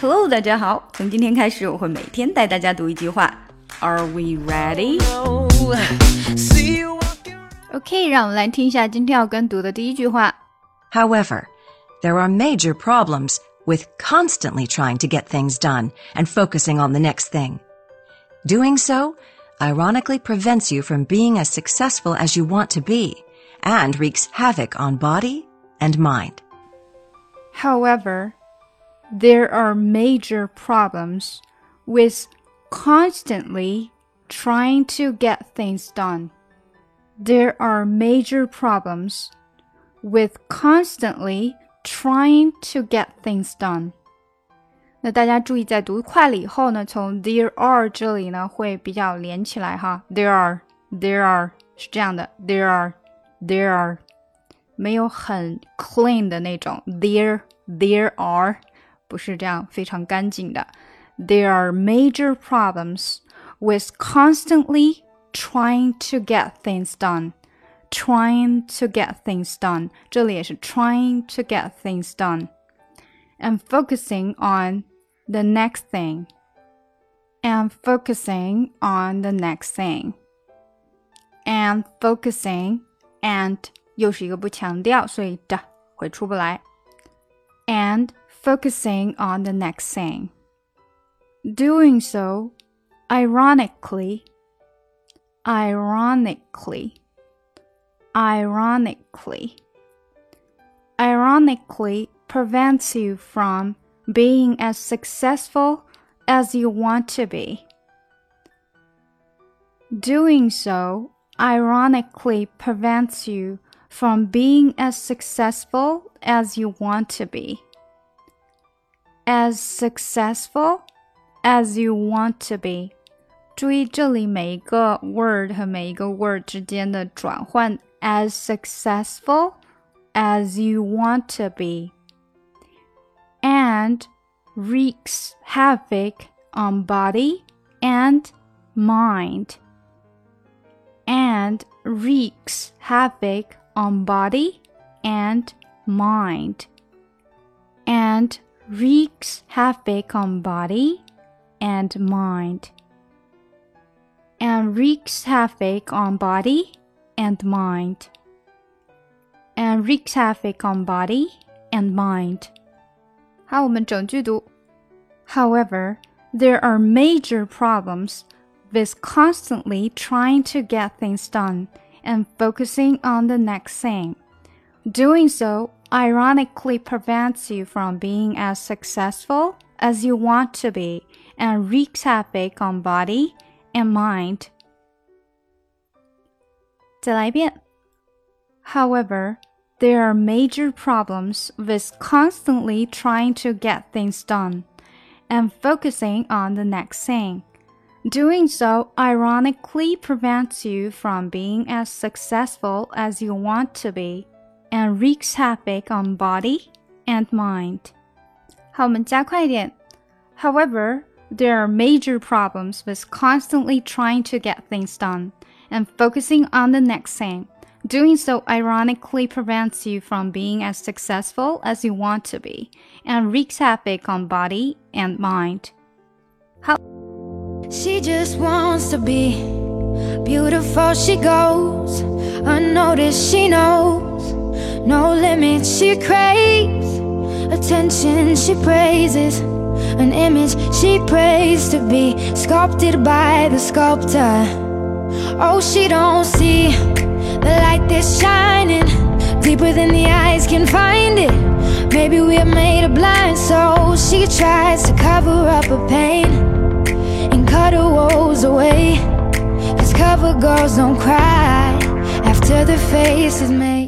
Hello，大家好。从今天开始，我会每天带大家读一句话。Are we ready? OK，让我们来听一下今天要跟读的第一句话。However, there are major problems with constantly trying to get things done and focusing on the next thing. Doing so ironically prevents you from being as successful as you want to be and wreaks havoc on body and mind. However, there are major problems with constantly trying to get things done. There are major problems with constantly trying to get things done. 那大家注意，在读快了以后呢，从 there are 这里呢会比较连起来哈。There are, there are 是这样的，there are, there are 没有很 clean 的那种，there, there are 不是这样非常干净的。There are major problems with constantly trying to get things done. Trying to get things done，这里也是 trying to get things done, and focusing on the next thing. And focusing on the next thing. And focusing and 又是一个不强调，所以的会出不来。And focusing on the next thing. Doing so, ironically, ironically, ironically, ironically prevents you from being as successful as you want to be. Doing so ironically prevents you from being as successful as you want to be as successful as you want to be。注意这里每一个 word 和每一个 word 之间的转换，as successful as you want to be, and wreaks havoc on body and mind. And wreaks havoc on body and mind. And wreaks havoc on body and mind. And wreaks havoc on body and mind. And wreaks havoc on body and mind. 好，我们整句读。However, there are major problems with constantly trying to get things done and focusing on the next thing. Doing so ironically prevents you from being as successful as you want to be and wreaks havoc on body and mind. 再来一遍. However, there are major problems with constantly trying to get things done and focusing on the next thing. Doing so ironically prevents you from being as successful as you want to be and wreaks havoc on body and mind. 好，我们加快一点。However, there are major problems with constantly trying to get things done and focusing on the next thing. Doing so ironically prevents you from being as successful as you want to be and wreaks havoc on body and mind. How she just wants to be beautiful, she goes unnoticed, she knows no limits. she craves attention she praises an image she prays to be sculpted by the sculptor. Oh she don't see the light that's shining. Deeper than the eyes can find it. Maybe we're made of blind so she tries to cover up her pain and cut her woes away. Cause cover girls don't cry after the face is made